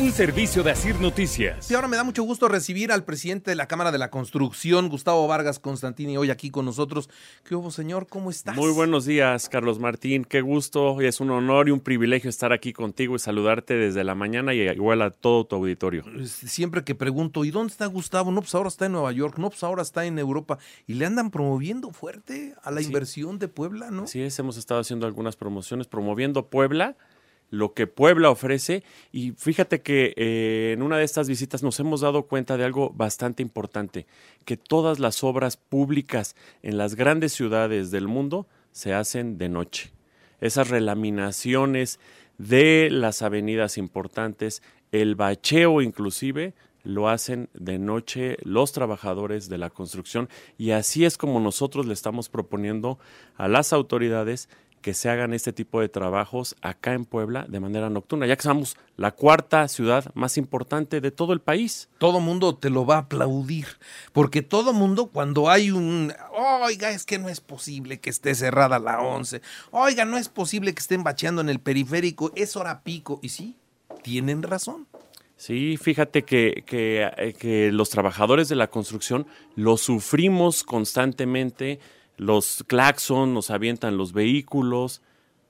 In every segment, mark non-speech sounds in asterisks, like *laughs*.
Un servicio de Asir Noticias. Y ahora me da mucho gusto recibir al presidente de la Cámara de la Construcción, Gustavo Vargas Constantini, hoy aquí con nosotros. ¿Qué hubo, señor? ¿Cómo estás? Muy buenos días, Carlos Martín. Qué gusto. Es un honor y un privilegio estar aquí contigo y saludarte desde la mañana y igual a todo tu auditorio. Siempre que pregunto, ¿y dónde está Gustavo? No, pues ahora está en Nueva York, no, pues ahora está en Europa. Y le andan promoviendo fuerte a la inversión de Puebla, ¿no? Sí, hemos estado haciendo algunas promociones, promoviendo Puebla lo que Puebla ofrece. Y fíjate que eh, en una de estas visitas nos hemos dado cuenta de algo bastante importante, que todas las obras públicas en las grandes ciudades del mundo se hacen de noche. Esas relaminaciones de las avenidas importantes, el bacheo inclusive, lo hacen de noche los trabajadores de la construcción y así es como nosotros le estamos proponiendo a las autoridades que se hagan este tipo de trabajos acá en Puebla de manera nocturna, ya que somos la cuarta ciudad más importante de todo el país. Todo mundo te lo va a aplaudir, porque todo mundo cuando hay un, oiga, es que no es posible que esté cerrada la 11, oiga, no es posible que estén bacheando en el periférico, es hora pico, y sí, tienen razón. Sí, fíjate que, que, eh, que los trabajadores de la construcción lo sufrimos constantemente, los claxon, nos avientan los vehículos.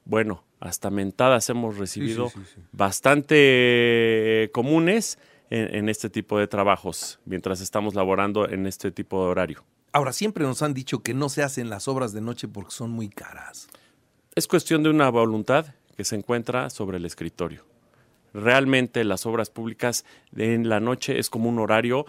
Bueno, hasta mentadas hemos recibido bastante comunes en, este tipo de trabajos mientras estamos laborando en este tipo de horario. Ahora, siempre nos han dicho que no se hacen las obras de noche porque son muy caras. Es cuestión de una voluntad que se encuentra sobre el escritorio. Realmente las obras públicas en la noche es como un horario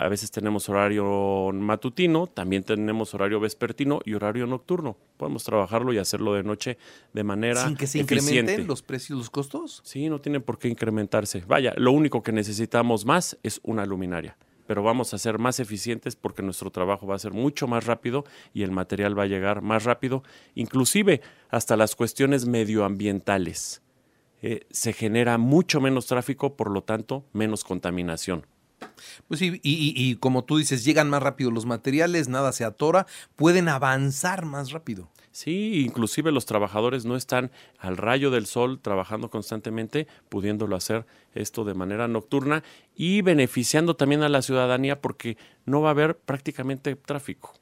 a veces tenemos horario matutino, también tenemos horario vespertino y horario nocturno. Podemos trabajarlo y hacerlo de noche de manera ¿Sin que se incrementen los precios, los costos? Sí, no tiene por qué incrementarse. Vaya, lo único que necesitamos más es una luminaria pero vamos a ser más eficientes porque nuestro trabajo va a ser mucho más rápido y el material va a llegar más rápido, inclusive hasta las cuestiones medioambientales. Eh, se genera mucho menos tráfico, por lo tanto, menos contaminación. Pues sí, y, como tú dices, llegan más rápido los materiales, nada se atora, pueden avanzar más rápido. Sí, inclusive los trabajadores no están al rayo del sol trabajando constantemente, pudiéndolo hacer esto de manera nocturna y beneficiando también a la ciudadanía porque no va a haber prácticamente tráfico.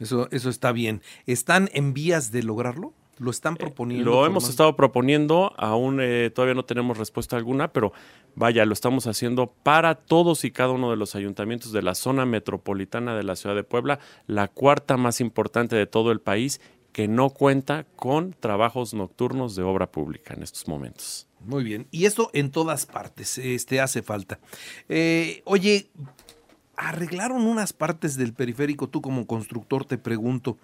Eso, eso está bien. ¿Están en vías de lograrlo? ¿Lo están eh, proponiendo? lo hemos estado proponiendo, aún eh, todavía no tenemos respuesta alguna, pero vaya, lo estamos haciendo para todos y cada uno de los ayuntamientos de la zona metropolitana de la ciudad de Puebla, la cuarta más importante de todo el país, que no cuenta con trabajos nocturnos de obra pública en estos momentos. Muy bien, y esto en todas partes, este hace falta. Eh, oye, arreglaron unas partes del periférico, tú como constructor te pregunto.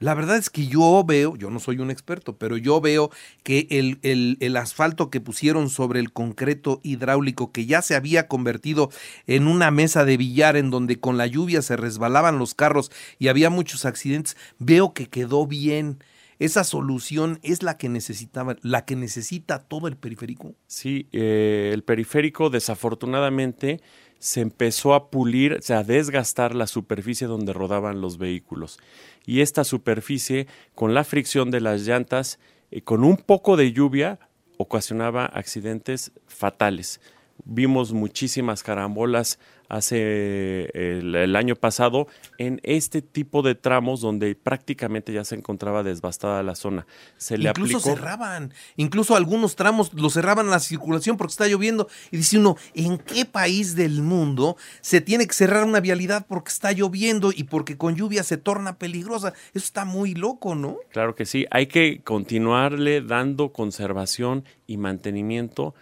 La verdad es que yo veo, yo no soy un experto, pero yo veo que el, el, asfalto que pusieron sobre el concreto hidráulico, que ya se había convertido en una mesa de billar en donde con la lluvia se resbalaban los carros y había muchos accidentes, veo que quedó bien. ¿Esa solución es la que necesitaba, la que necesita todo el periférico? Sí, eh, el periférico desafortunadamente se empezó a pulir, o sea, a desgastar la superficie donde rodaban los vehículos. Y esta superficie, con la fricción de las llantas, eh, con un poco de lluvia, ocasionaba accidentes fatales. Vimos muchísimas carambolas hace el, año pasado en este tipo de tramos donde prácticamente ya se encontraba desbastada la zona. Se le incluso cerraban, incluso algunos tramos lo cerraban la circulación porque está lloviendo y dice uno, ¿en qué país del mundo se tiene que cerrar una vialidad porque está lloviendo y porque con lluvia se torna peligrosa? Eso está muy loco, ¿no? Claro que sí, hay que continuarle dando conservación y mantenimiento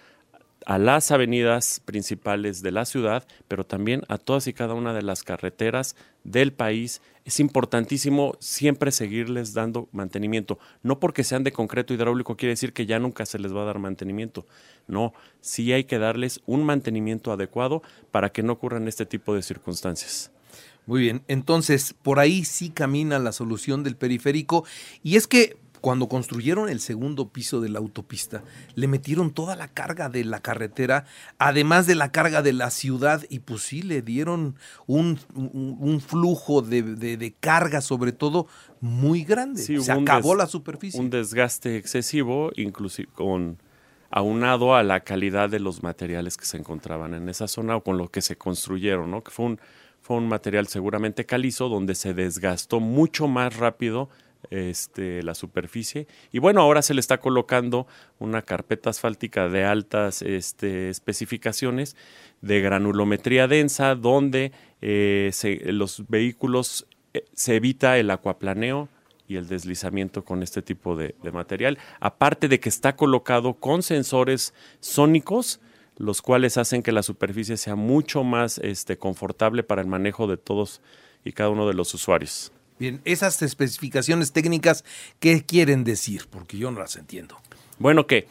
a las avenidas principales de la ciudad, pero también a todas y cada una de las carreteras del país. Es importantísimo siempre seguirles dando mantenimiento. No porque sean de concreto hidráulico quiere decir que ya nunca se les va a dar mantenimiento. No, sí hay que darles un mantenimiento adecuado para que no ocurran este tipo de circunstancias. Muy bien, entonces por ahí sí camina la solución del periférico y es que cuando construyeron el segundo piso de la autopista, le metieron toda la carga de la carretera, además de la carga de la ciudad, y pues sí, le dieron un, un- un flujo de, de- de carga, sobre todo, muy grande. Sí, Se acabó la superficie. Un desgaste excesivo, inclusive con aunado a la calidad de los materiales que se encontraban en esa zona o con lo que se construyeron, ¿no? Que fue un, fue un material seguramente calizo donde se desgastó mucho más rápido este, la superficie. Y bueno, ahora se le está colocando una carpeta asfáltica de altas este, especificaciones de granulometría densa, donde eh, los vehículos eh, se evita el acuaplaneo y el deslizamiento con este tipo de, de material. Aparte de que está colocado con sensores sónicos, los cuales hacen que la superficie sea mucho más este, confortable para el manejo de todos y cada uno de los usuarios. Bien, esas especificaciones técnicas, ¿qué quieren decir? Porque yo no las entiendo. Bueno, que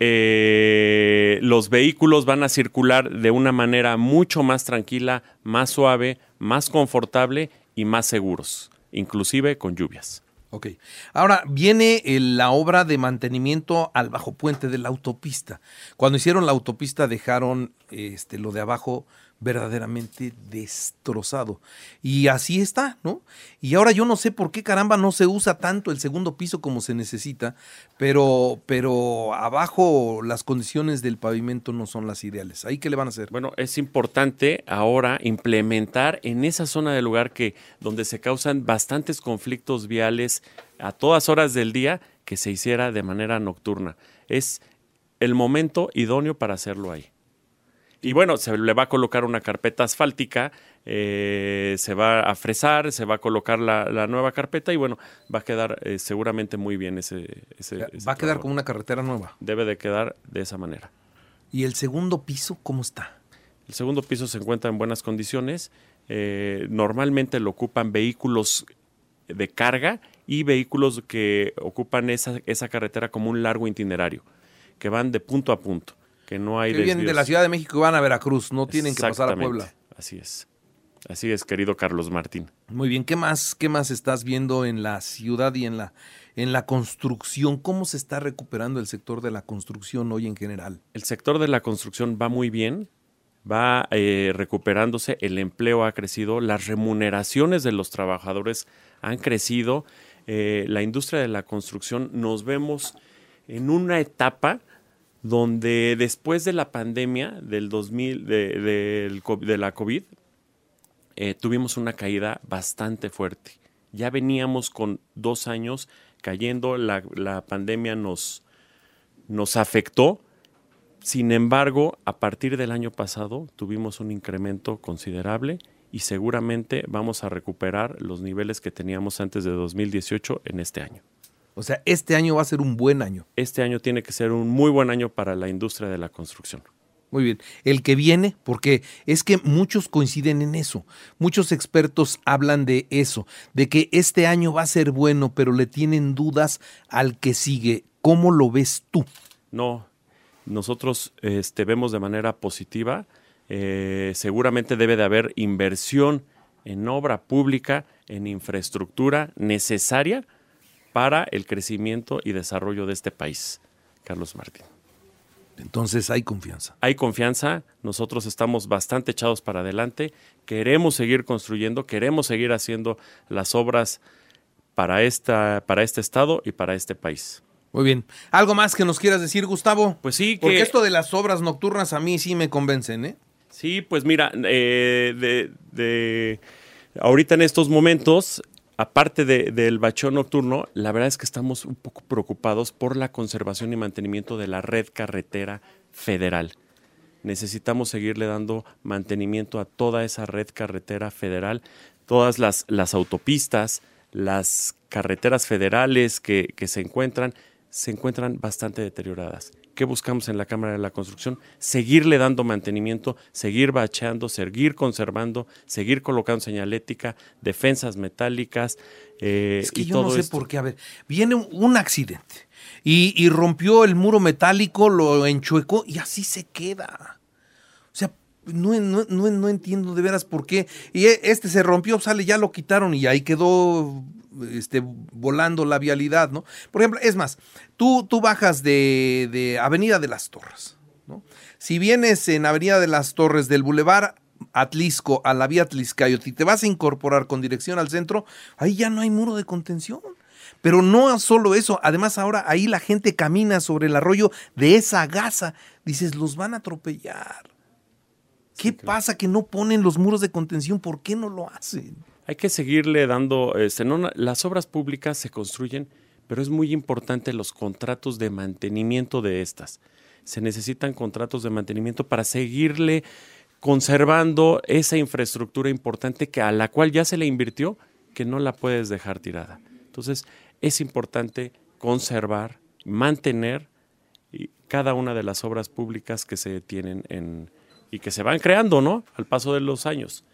eh, los vehículos van a circular de una manera mucho más tranquila, más suave, más confortable y más seguros, inclusive con lluvias. Ok. Ahora viene el- la obra de mantenimiento al bajo puente de la autopista. Cuando hicieron la autopista dejaron este, lo de abajo verdaderamente destrozado. Y así está, ¿no? Y ahora yo no sé por qué caramba no se usa tanto el segundo piso como se necesita, pero, pero abajo las condiciones del pavimento no son las ideales. ¿Ahí qué le van a hacer? Bueno, es importante ahora implementar en esa zona del lugar que donde se causan bastantes conflictos viales a todas horas del día que se hiciera de manera nocturna. Es el momento idóneo para hacerlo ahí. Y bueno, se le va a colocar una carpeta asfáltica, eh, se va a fresar, se va a colocar la, la nueva carpeta y bueno, va a quedar eh, seguramente muy bien ese, ese- ese va a quedar como una carretera nueva. Debe de quedar de esa manera. ¿Y el segundo piso cómo está? El segundo piso se encuentra en buenas condiciones. Eh, normalmente lo ocupan vehículos de carga y vehículos que ocupan esa, esa carretera como un largo itinerario, que van de punto a punto, que no hay Que vienen de la Ciudad de México y van a Veracruz, no tienen que pasar a Puebla. Así es. Así es, querido Carlos Martín. Muy bien, ¿qué más, qué más estás viendo en la ciudad y en la, en la construcción? ¿Cómo se está recuperando el sector de la construcción hoy en general? El sector de la construcción va muy bien, va eh, recuperándose, el empleo ha crecido, las remuneraciones de los trabajadores han crecido, eh, la industria de la construcción nos vemos en una etapa donde después de la pandemia del 2000, de, de la COVID, eh, tuvimos una caída bastante fuerte. Ya veníamos con dos años cayendo, la, la pandemia nos, nos afectó. Sin embargo, a partir del año pasado tuvimos un incremento considerable y seguramente vamos a recuperar los niveles que teníamos antes de 2018 en este año. O sea, este año va a ser un buen año. Este año tiene que ser un muy buen año para la industria de la construcción. Muy bien. El que viene, porque es que muchos coinciden en eso. Muchos expertos hablan de eso, de que este año va a ser bueno, pero le tienen dudas al que sigue. ¿Cómo lo ves tú? No, nosotros este, vemos de manera positiva. eh, seguramente debe de haber inversión en obra pública, en infraestructura necesaria para el crecimiento y desarrollo de este país. Carlos Martín. Entonces hay confianza. Hay confianza, nosotros estamos bastante echados para adelante, queremos seguir construyendo, queremos seguir haciendo las obras para, esta, para este estado y para este país. Muy bien. ¿Algo más que nos quieras decir, Gustavo? Pues sí, que... Porque esto de las obras nocturnas a mí sí me convencen, ¿eh? Sí, pues mira, eh, de, de- ahorita en estos momentos, aparte de- del bacheo nocturno, la verdad es que estamos un poco preocupados por la conservación y mantenimiento de la red carretera federal. Necesitamos seguirle dando mantenimiento a toda esa red carretera federal, todas las, autopistas, las carreteras federales que se encuentran, se encuentran bastante deterioradas. ¿Qué buscamos en la Cámara de la Construcción? Seguirle dando mantenimiento, seguir bacheando, seguir conservando, seguir colocando señalética, defensas metálicas. eh, Es que y yo no sé esto. por qué. A ver, viene un, accidente y, y rompió el muro metálico, lo enchuecó y así se queda. O sea, no, no, no, no entiendo de veras por qué. Y e- este se rompió, sale, ya lo quitaron y ahí quedó este, volando la vialidad, ¿no? Por ejemplo, es más, tú, tú bajas de, de Avenida de las Torres, ¿no? Si vienes en Avenida de las Torres del Boulevard Atlisco a la vía Atliscayot y te vas a incorporar con dirección al centro, ahí ya no hay muro de contención. Pero no solo eso, además ahora ahí la gente camina sobre el arroyo de esa gasa. Dices, los van a atropellar. ¿Qué pasa que no ponen los muros de contención? ¿Por qué no lo hacen? Hay que seguirle dando, este, no, las obras públicas se construyen, pero es muy importante los contratos de mantenimiento de estas. Se necesitan contratos de mantenimiento para seguirle conservando esa infraestructura importante que a la cual ya se le invirtió, que no la puedes dejar tirada. Entonces, es importante conservar, mantener cada una de las obras públicas que se tienen en, y que se van creando, ¿no? Al paso de los años.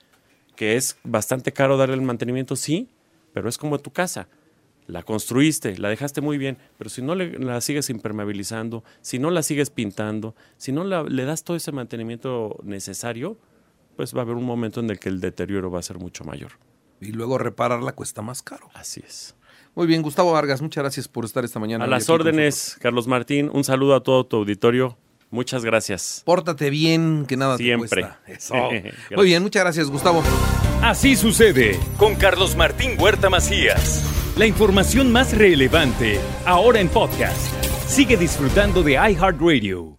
Que es bastante caro darle el mantenimiento, sí, pero es como tu casa. La construiste, la dejaste muy bien, pero si no la sigues impermeabilizando, si no la sigues pintando, si no le das todo ese mantenimiento necesario, pues va a haber un momento en el que el deterioro va a ser mucho mayor. Y luego repararla cuesta más caro. Así es. Muy bien, Gustavo Vargas, muchas gracias por estar esta mañana. A las órdenes, Carlos Martín, un saludo a todo tu auditorio. Muchas gracias. Pórtate bien, que nada Siempre. te cuesta. *laughs* Muy bien, muchas gracias, Gustavo. Así sucede con Carlos Martín Huerta Macías. La información más relevante, ahora en podcast. Sigue disfrutando de iHeartRadio.